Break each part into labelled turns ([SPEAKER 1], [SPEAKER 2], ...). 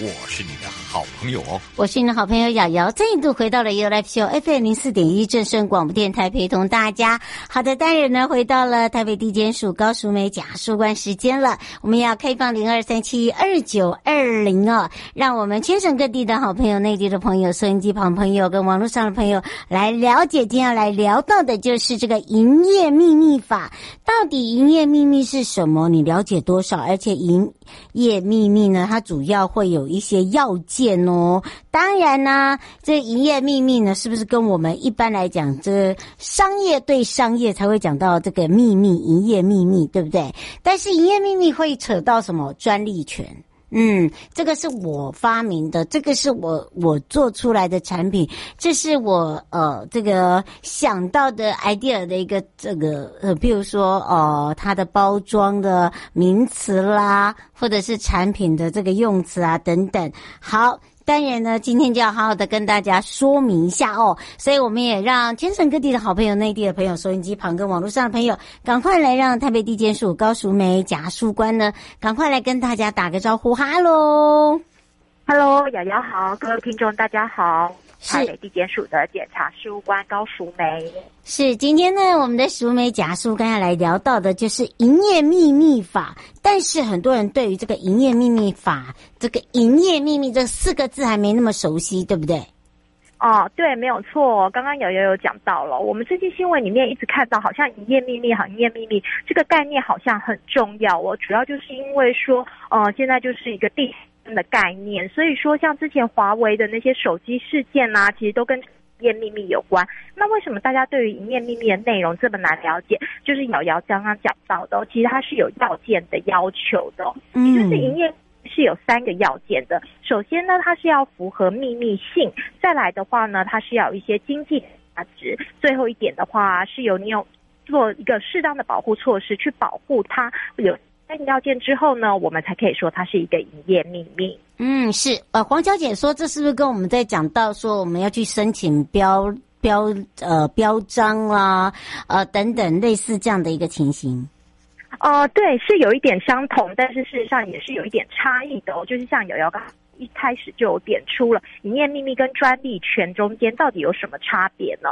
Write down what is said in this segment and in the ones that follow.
[SPEAKER 1] 我是你的好朋友哦，
[SPEAKER 2] 我是你的好朋友瑶瑶，再一度回到了 U Life Show FM 零四点一正声广播电台，陪同大家。好的，当然呢，回到了台北地检署高淑美假书官时间了，我们要开放零二三七二九二零哦，让我们全省各地的好朋友、内地的朋友、收音机旁朋友跟网络上的朋友来了解。今天要来聊到的就是这个营业秘密法，到底营业秘密是什么？你了解多少？而且营业秘密呢，它主要会有。一些要件哦，当然呢，这营业秘密呢，是不是跟我们一般来讲，这商业对商业才会讲到这个秘密、营业秘密，对不对？但是营业秘密会扯到什么专利权？嗯，这个是我发明的，这个是我我做出来的产品，这是我呃这个想到的 idea 的一个这个呃，比如说呃它的包装的名词啦，或者是产品的这个用词啊等等。好。当然呢，今天就要好好的跟大家说明一下哦，所以我们也让全省各地的好朋友、内地的朋友、收音机旁跟网络上的朋友，赶快来让台北地检署高淑梅贾淑官呢，赶快来跟大家打个招呼，哈喽，
[SPEAKER 3] 哈喽，瑶瑶好，各位听众大家好。台北地检署的检察事务官高淑梅
[SPEAKER 2] 是今天呢，我们的淑梅假叔刚才来聊到的就是营业秘密法。但是很多人对于这个营业秘密法，这个营业秘密这四个字还没那么熟悉，对不对？
[SPEAKER 3] 哦，对，没有错。刚刚有有有讲到了，我们最近新闻里面一直看到，好像营业秘密，好，营业秘密这个概念好像很重要哦。主要就是因为说，呃，现在就是一个地。的概念，所以说像之前华为的那些手机事件呐、啊，其实都跟营业秘密有关。那为什么大家对于营业秘密的内容这么难了解？就是瑶瑶刚刚讲到的，其实它是有要件的要求的，嗯就是营业是有三个要件的。首先呢，它是要符合秘密性；再来的话呢，它是要有一些经济价值；最后一点的话，是有你有做一个适当的保护措施去保护它有。要件之后呢，我们才可以说它是一个营业秘密。
[SPEAKER 2] 嗯，是。呃，黄小姐说，这是不是跟我们在讲到说我们要去申请标标呃标章啦，呃等等类似这样的一个情形？
[SPEAKER 3] 哦、呃，对，是有一点相同，但是事实上也是有一点差异的哦。就是像瑶瑶刚一开始就有点出了营业秘密跟专利权中间到底有什么差别呢？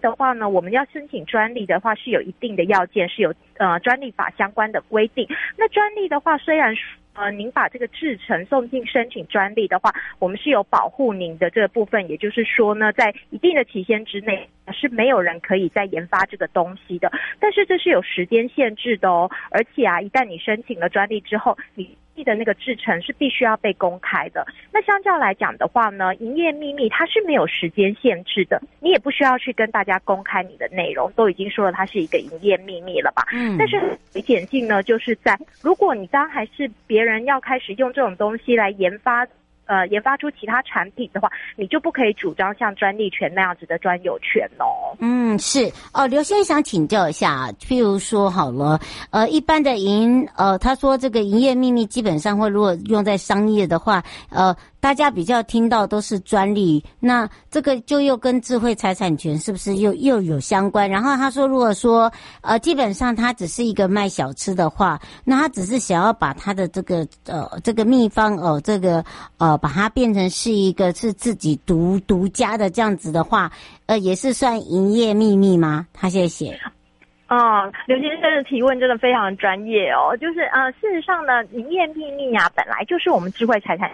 [SPEAKER 3] 的话呢，我们要申请专利的话，是有一定的要件，是有呃专利法相关的规定。那专利的话，虽然呃您把这个制成送进申请专利的话，我们是有保护您的这个部分，也就是说呢，在一定的期限之内是没有人可以再研发这个东西的。但是这是有时间限制的哦，而且啊，一旦你申请了专利之后，你的那个制程是必须要被公开的。那相较来讲的话呢，营业秘密它是没有时间限制的，你也不需要去跟大家公开你的内容，都已经说了它是一个营业秘密了吧？嗯。但是危险性呢，就是在如果你当还是别人要开始用这种东西来研发。呃，研发出其他产品的话，你就不可以主张像专利权那样子的专有权哦。
[SPEAKER 2] 嗯，是哦。刘先生想请教一下，譬如说好了，呃，一般的营，呃，他说这个营业秘密基本上会如果用在商业的话，呃。大家比较听到都是专利，那这个就又跟智慧财产权是不是又又有相关？然后他说，如果说呃，基本上他只是一个卖小吃的话，那他只是想要把他的这个呃这个秘方哦、呃，这个呃把它变成是一个是自己独独家的这样子的话，呃，也是算营业秘密吗？他谢谢。
[SPEAKER 3] 哦，刘先生的提问真的非常专业哦，就是呃，事实上呢，营业秘密啊，本来就是我们智慧财产。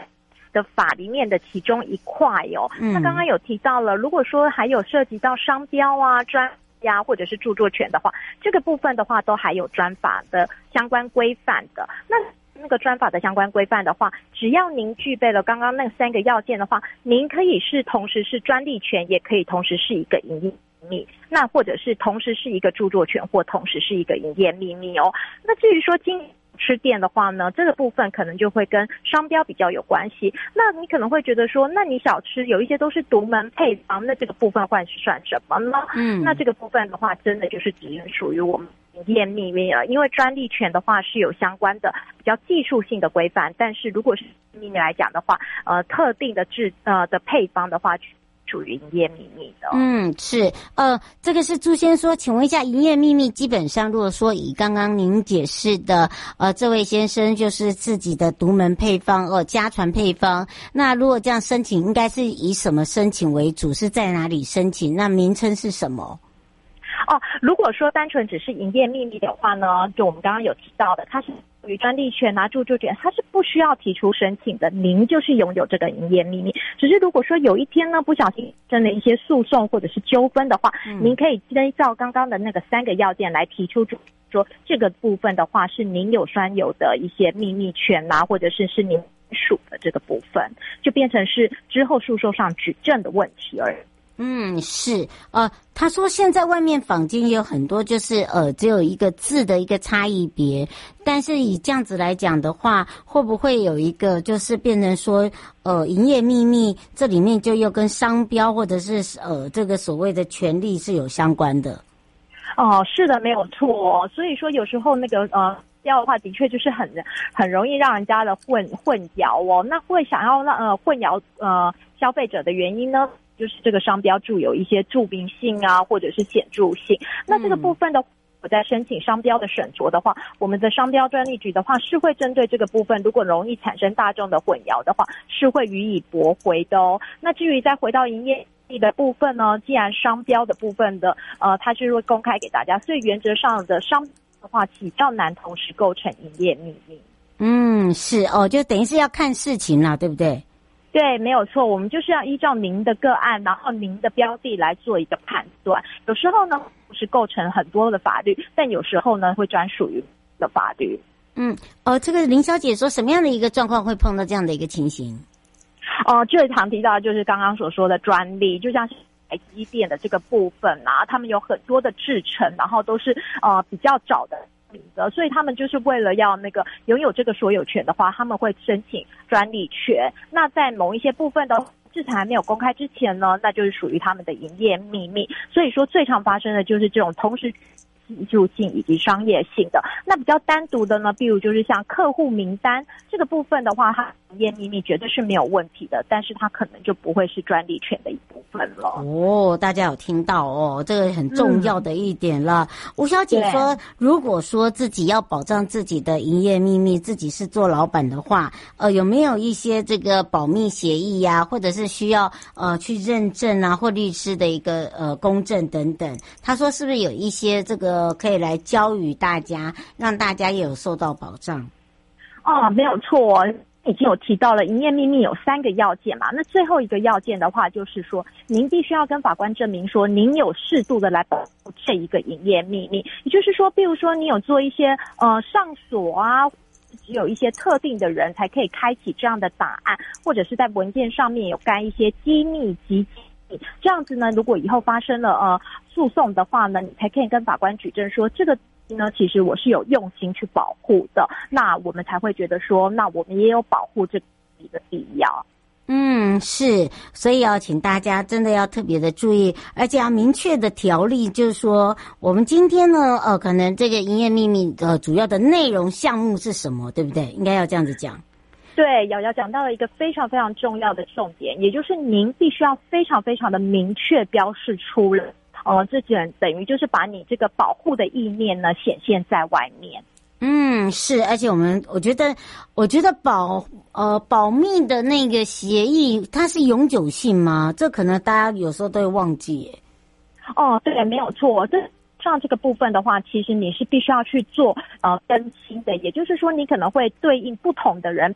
[SPEAKER 3] 的法里面的其中一块哦，那刚刚有提到了，如果说还有涉及到商标啊、专利啊，或者是著作权的话，这个部分的话都还有专法的相关规范的。那那个专法的相关规范的话，只要您具备了刚刚那三个要件的话，您可以是同时是专利权，也可以同时是一个营业秘密，那或者是同时是一个著作权，或同时是一个营业秘密哦。那至于说经吃店的话呢，这个部分可能就会跟商标比较有关系。那你可能会觉得说，那你小吃有一些都是独门配方，那这个部分会是算什么呢？嗯，那这个部分的话，真的就是只能属于我们。营业秘密了，因为专利权的话是有相关的比较技术性的规范，但是如果是秘密来讲的话，呃，特定的制呃的配方的话，属于营业秘密的。
[SPEAKER 2] 嗯，是，呃，这个是朱先说，请问一下，营业秘密基本上如果说以刚刚您解释的，呃，这位先生就是自己的独门配方，呃，家传配方，那如果这样申请，应该是以什么申请为主？是在哪里申请？那名称是什么？
[SPEAKER 3] 哦，如果说单纯只是营业秘密的话呢，就我们刚刚有提到的，它是属于专利权啊、著作权，它是不需要提出申请的。您就是拥有这个营业秘密。只是如果说有一天呢，不小心生了一些诉讼或者是纠纷的话，嗯、您可以依照刚刚的那个三个要件来提出，说这个部分的话是您有专有的一些秘密权啊，或者是是您属的这个部分，就变成是之后诉讼上举证的问题而已。
[SPEAKER 2] 嗯，是，呃，他说现在外面坊间也有很多，就是呃，只有一个字的一个差异别，但是以这样子来讲的话，会不会有一个就是变成说，呃，营业秘密这里面就又跟商标或者是呃这个所谓的权利是有相关的？
[SPEAKER 3] 哦，是的，没有错。所以说有时候那个呃要的话，的确就是很很容易让人家的混混淆哦。那会想要让呃混淆呃消费者的原因呢？就是这个商标注有一些著名性啊，或者是显著性。那这个部分的，我在申请商标的审酌的话，我们的商标专利局的话是会针对这个部分，如果容易产生大众的混淆的话，是会予以驳回的哦。那至于再回到营业秘密的部分呢，既然商标的部分的呃，它是会公开给大家，所以原则上的商标的话比较难同时构成营业秘密。
[SPEAKER 2] 嗯，是哦，就等于是要看事情啦，对不对？
[SPEAKER 3] 对，没有错，我们就是要依照您的个案，然后您的标的来做一个判断。有时候呢，不是构成很多的法律，但有时候呢，会专属于的法律。
[SPEAKER 2] 嗯，呃，这个林小姐说，什么样的一个状况会碰到这样的一个情形？
[SPEAKER 3] 哦、呃，最常提到的就是刚刚所说的专利，就像是台积电的这个部分啊，他们有很多的制程，然后都是呃比较早。的，所以他们就是为了要那个拥有这个所有权的话，他们会申请专利权。那在某一些部分的制裁还没有公开之前呢，那就是属于他们的营业秘密。所以说，最常发生的就是这种同时技术性以及商业性的。那比较单独的呢，比如就是像客户名单这个部分的话，它营业秘密绝对是没有问题的，但是它可能就不会是专利权的一部分了。
[SPEAKER 2] 哦，大家有听到哦，这个很重要的一点了。嗯、吴小姐说，如果说自己要保障自己的营业秘密，自己是做老板的话，呃，有没有一些这个保密协议呀、啊，或者是需要呃去认证啊，或律师的一个呃公证等等？她说，是不是有一些这个可以来教育大家，让大家也有受到保障？
[SPEAKER 3] 哦，没有错。已经有提到了营业秘密有三个要件嘛，那最后一个要件的话，就是说您必须要跟法官证明说您有适度的来保护这一个营业秘密，也就是说，比如说你有做一些呃上锁啊，只有一些特定的人才可以开启这样的档案，或者是在文件上面有盖一些机密及密，这样子呢，如果以后发生了呃诉讼的话呢，你才可以跟法官举证说这个。呢，其实我是有用心去保护的，那我们才会觉得说，那我们也有保护这个必要。
[SPEAKER 2] 嗯，是，所以要请大家真的要特别的注意，而且要明确的条例，就是说，我们今天呢，呃，可能这个营业秘密的主要的内容项目是什么，对不对？应该要这样子讲。
[SPEAKER 3] 对，瑶瑶讲到了一个非常非常重要的重点，也就是您必须要非常非常的明确标示出来。哦，这等等于就是把你这个保护的意念呢显现在外面。
[SPEAKER 2] 嗯，是，而且我们我觉得，我觉得保呃保密的那个协议，它是永久性吗？这可能大家有时候都会忘记。
[SPEAKER 3] 哦，对，没有错。这上这个部分的话，其实你是必须要去做呃更新的，也就是说，你可能会对应不同的人。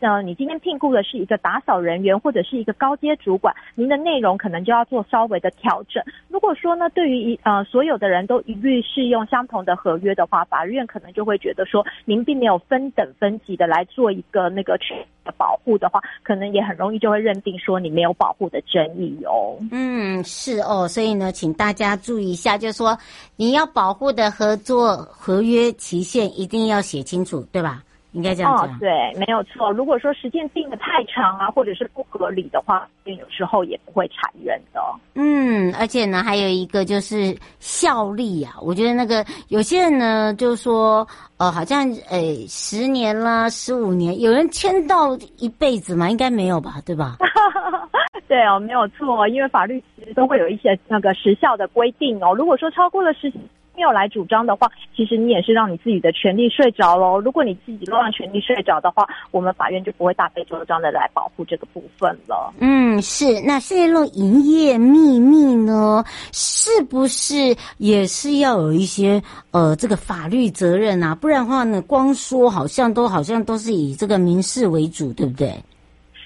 [SPEAKER 3] 呃，你今天聘雇的是一个打扫人员或者是一个高阶主管，您的内容可能就要做稍微的调整。如果说呢，对于一呃所有的人都一律适用相同的合约的话，法院可能就会觉得说，您并没有分等分级的来做一个那个的保护的话，可能也很容易就会认定说你没有保护的争议哦。
[SPEAKER 2] 嗯，是哦，所以呢，请大家注意一下，就是说你要保护的合作合约期限一定要写清楚，对吧？应该这样讲。
[SPEAKER 3] 哦，对，没有错。如果说时间定的太长啊，或者是不合理的话，有时候也不会采认的。
[SPEAKER 2] 嗯，而且呢，还有一个就是效力啊。我觉得那个有些人呢，就说，呃，好像诶十年啦，十五年，有人签到一辈子吗？应该没有吧，对吧？
[SPEAKER 3] 对哦，没有错，因为法律其实都会有一些那个时效的规定哦。如果说超过了时。没有来主张的话，其实你也是让你自己的权利睡着喽。如果你自己都让权利睡着的话，我们法院就不会大费周章的来保护这个部分了。
[SPEAKER 2] 嗯，是。那泄露营业秘密呢，是不是也是要有一些呃这个法律责任啊？不然的话呢，光说好像都好像都是以这个民事为主，对不对？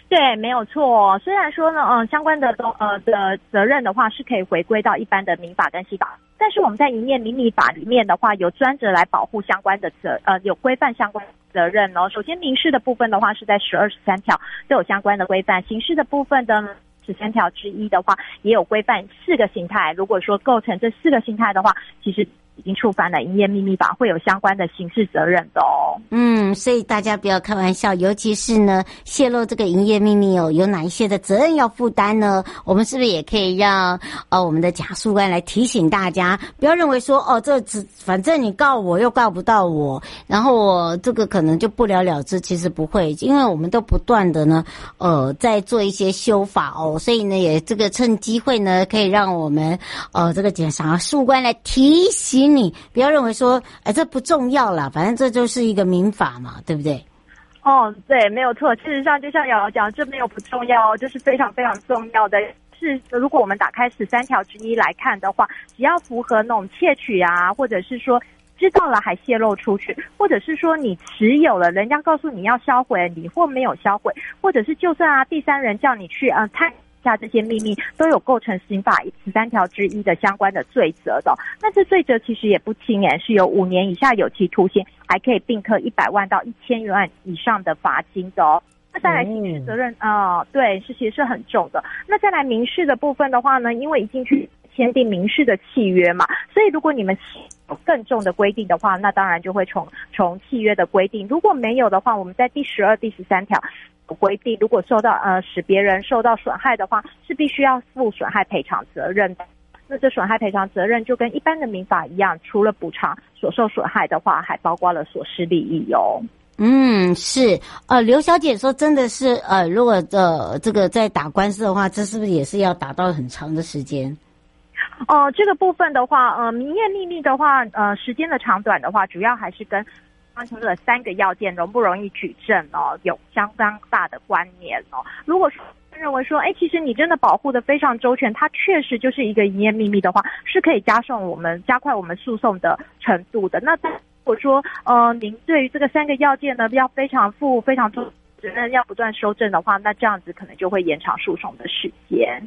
[SPEAKER 3] 对，没有错。虽然说呢，嗯，相关的都呃的责任的话是可以回归到一般的民法跟刑法，但是我们在营业秘密法里面的话，有专责来保护相关的责呃有规范相关责任哦。首先，民事的部分的话是在十二十三条都有相关的规范，刑事的部分的十三条之一的话也有规范四个形态。如果说构成这四个形态的话，其实。已经触犯了营业秘密法，会有相关的刑事责任的哦。
[SPEAKER 2] 嗯，所以大家不要开玩笑，尤其是呢，泄露这个营业秘密哦，有哪一些的责任要负担呢？我们是不是也可以让呃我们的检察官来提醒大家，不要认为说哦，这只反正你告我又告不到我，然后我这个可能就不了了之。其实不会，因为我们都不断的呢，呃，在做一些修法哦，所以呢，也这个趁机会呢，可以让我们呃这个检察官来提醒。你不要认为说，哎，这不重要啦，反正这就是一个民法嘛，对不对？
[SPEAKER 3] 哦，对，没有错。事实上，就像瑶瑶讲，这没有不重要，这是非常非常重要的。是，如果我们打开十三条之一来看的话，只要符合那种窃取啊，或者是说知道了还泄露出去，或者是说你持有了，人家告诉你要销毁，你或没有销毁，或者是就算啊，第三人叫你去啊，他。下这些秘密都有构成刑法十三条之一的相关的罪责的，那这罪责其实也不轻诶，是有五年以下有期徒刑，还可以并科一百万到一千元以上的罚金的哦。那再来刑事责任啊、呃，对，是其实是很重的。那再来民事的部分的话呢，因为已经去签订民事的契约嘛，所以如果你们有更重的规定的话，那当然就会从从契约的规定。如果没有的话，我们在第十二、第十三条。规定，如果受到呃使别人受到损害的话，是必须要负损害赔偿责任的。那这损害赔偿责任就跟一般的民法一样，除了补偿所受损害的话，还包括了所失利益哟。
[SPEAKER 2] 嗯，是。呃，刘小姐说，真的是呃，如果呃这个在打官司的话，这是不是也是要打到很长的时间？
[SPEAKER 3] 哦、呃，这个部分的话，呃，营业秘密的话，呃，时间的长短的话，主要还是跟。当前的三个要件容不容易举证哦，有相当大的关联哦。如果说认为说，哎，其实你真的保护得非常周全，它确实就是一个营业秘密的话，是可以加上我们加快我们诉讼的程度的。那但如果说，呃，您对于这个三个要件呢，要非常负非常重责任，要不断修正的话，那这样子可能就会延长诉讼的时间。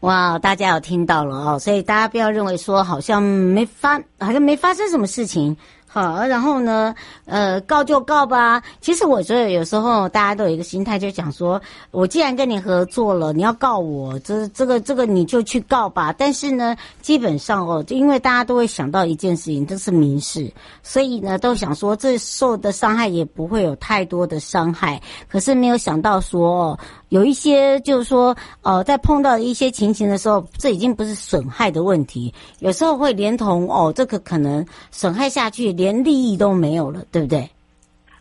[SPEAKER 2] 哇，大家有听到了哦，所以大家不要认为说好像没发，好像没发生什么事情。好，然后呢，呃，告就告吧。其实我觉得有时候大家都有一个心态，就讲说，我既然跟你合作了，你要告我，这这个这个你就去告吧。但是呢，基本上哦，就因为大家都会想到一件事情，这是民事，所以呢，都想说这受的伤害也不会有太多的伤害。可是没有想到说。有一些就是说，呃，在碰到一些情形的时候，这已经不是损害的问题，有时候会连同哦，这个可能损害下去，连利益都没有了，对不对？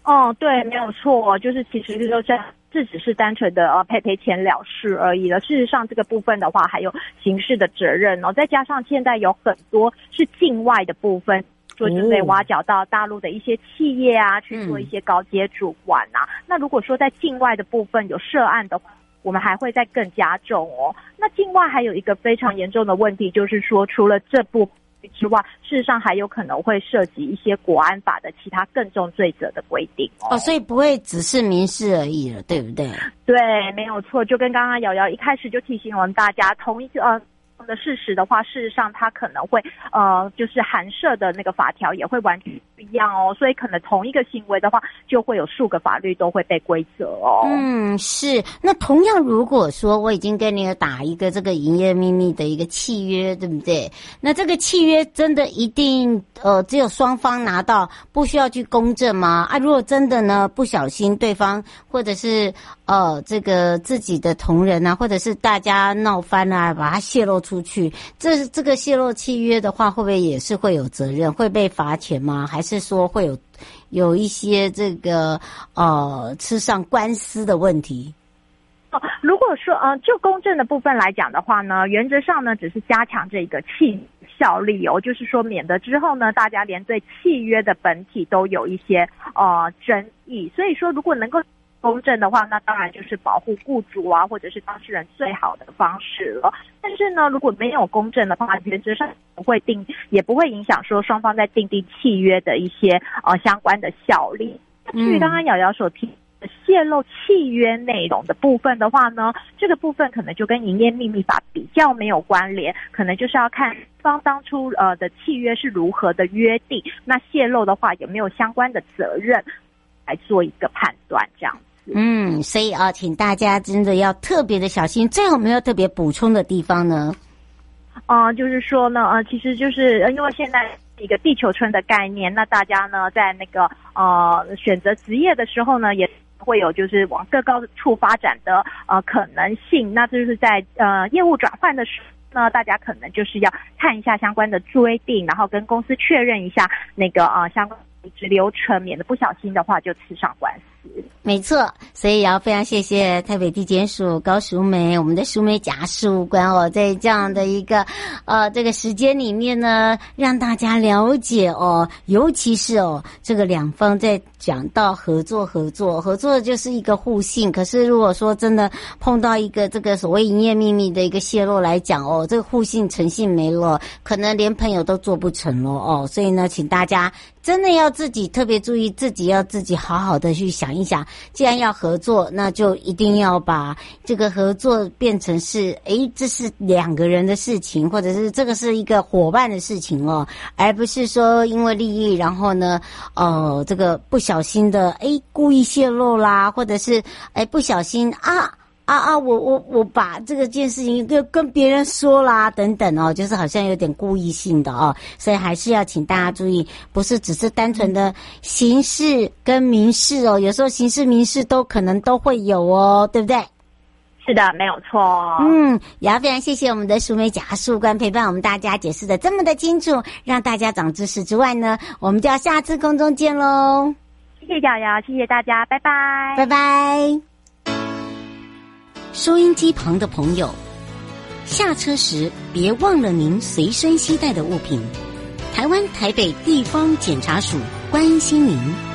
[SPEAKER 3] 哦，对，没有错，就是其实就这这只是单纯的呃赔赔钱了事而已了。事实上，这个部分的话，还有刑事的责任哦，再加上现在有很多是境外的部分。说就被挖角到大陆的一些企业啊，去做一些高阶主管啊。那如果说在境外的部分有涉案的话，我们还会再更加重哦。那境外还有一个非常严重的问题，就是说除了这部之外，事实上还有可能会涉及一些国安法的其他更重罪责的规定哦。
[SPEAKER 2] 哦，所以不会只是民事而已了，对不对？
[SPEAKER 3] 对，没有错。就跟刚刚瑶瑶一开始就提醒我们大家，同一个呃。的事实的话，事实上他可能会呃，就是函涉的那个法条也会完全一样哦，所以可能同一个行为的话，就会有数个法律都会被规责哦。
[SPEAKER 2] 嗯，是。那同样，如果说我已经跟你打一个这个营业秘密的一个契约，对不对？那这个契约真的一定呃，只有双方拿到，不需要去公证吗？啊，如果真的呢，不小心对方或者是呃这个自己的同仁啊，或者是大家闹翻啊，把它泄露出。出去，这这个泄露契约的话，会不会也是会有责任，会被罚钱吗？还是是说会有有一些这个呃吃上官司的问题？
[SPEAKER 3] 哦，如果说呃就公证的部分来讲的话呢，原则上呢只是加强这个契效力哦，就是说免得之后呢大家连对契约的本体都有一些呃争议，所以说如果能够。公证的话，那当然就是保护雇主啊，或者是当事人最好的方式了。但是呢，如果没有公证的话，原则上不会定，也不会影响说双方在订定契约的一些呃相关的效力。至于刚刚瑶瑶所提的泄露契约内容的部分的话呢，这个部分可能就跟营业秘密法比较没有关联，可能就是要看方当初呃的契约是如何的约定，那泄露的话有没有相关的责任来做一个判断，这样。
[SPEAKER 2] 嗯，所以啊，请大家真的要特别的小心。最后，没有特别补充的地方呢？
[SPEAKER 3] 啊、就是说呢，呃，其实就是因为现在一个地球村的概念，那大家呢在那个呃选择职业的时候呢，也会有就是往更高处发展的呃可能性。那这就是在呃业务转换的时候呢，大家可能就是要看一下相关的规定，然后跟公司确认一下那个呃相关离职流程，免得不小心的话就吃上官司。
[SPEAKER 2] 没错，所以也要非常谢谢台北地检署高淑梅，我们的淑梅假事务官哦，在这样的一个呃这个时间里面呢，让大家了解哦，尤其是哦这个两方在讲到合作合作合作就是一个互信，可是如果说真的碰到一个这个所谓营业秘密的一个泄露来讲哦，这个互信诚信没了，可能连朋友都做不成了哦，所以呢，请大家真的要自己特别注意，自己要自己好好的去想。一想，既然要合作，那就一定要把这个合作变成是，诶，这是两个人的事情，或者是这个是一个伙伴的事情哦，而不是说因为利益，然后呢，呃，这个不想小心的，诶，故意泄露啦，或者是，诶，不小心啊。啊啊！我我我把这个件事情跟跟别人说啦，等等哦，就是好像有点故意性的哦，所以还是要请大家注意，不是只是单纯的刑事跟民事哦，有时候刑事民事都可能都会有哦，对不对？
[SPEAKER 3] 是的，没有错。
[SPEAKER 2] 嗯，也要非常谢谢我们的淑梅检事官陪伴我们大家解释的这么的清楚，让大家长知识之外呢，我们就要下次空中见喽。
[SPEAKER 3] 谢谢瑶瑶，谢谢大家，拜拜，
[SPEAKER 2] 拜拜。收音机旁的朋友，下车时别忘了您随身携带的物品。台湾台北地方检察署关心您。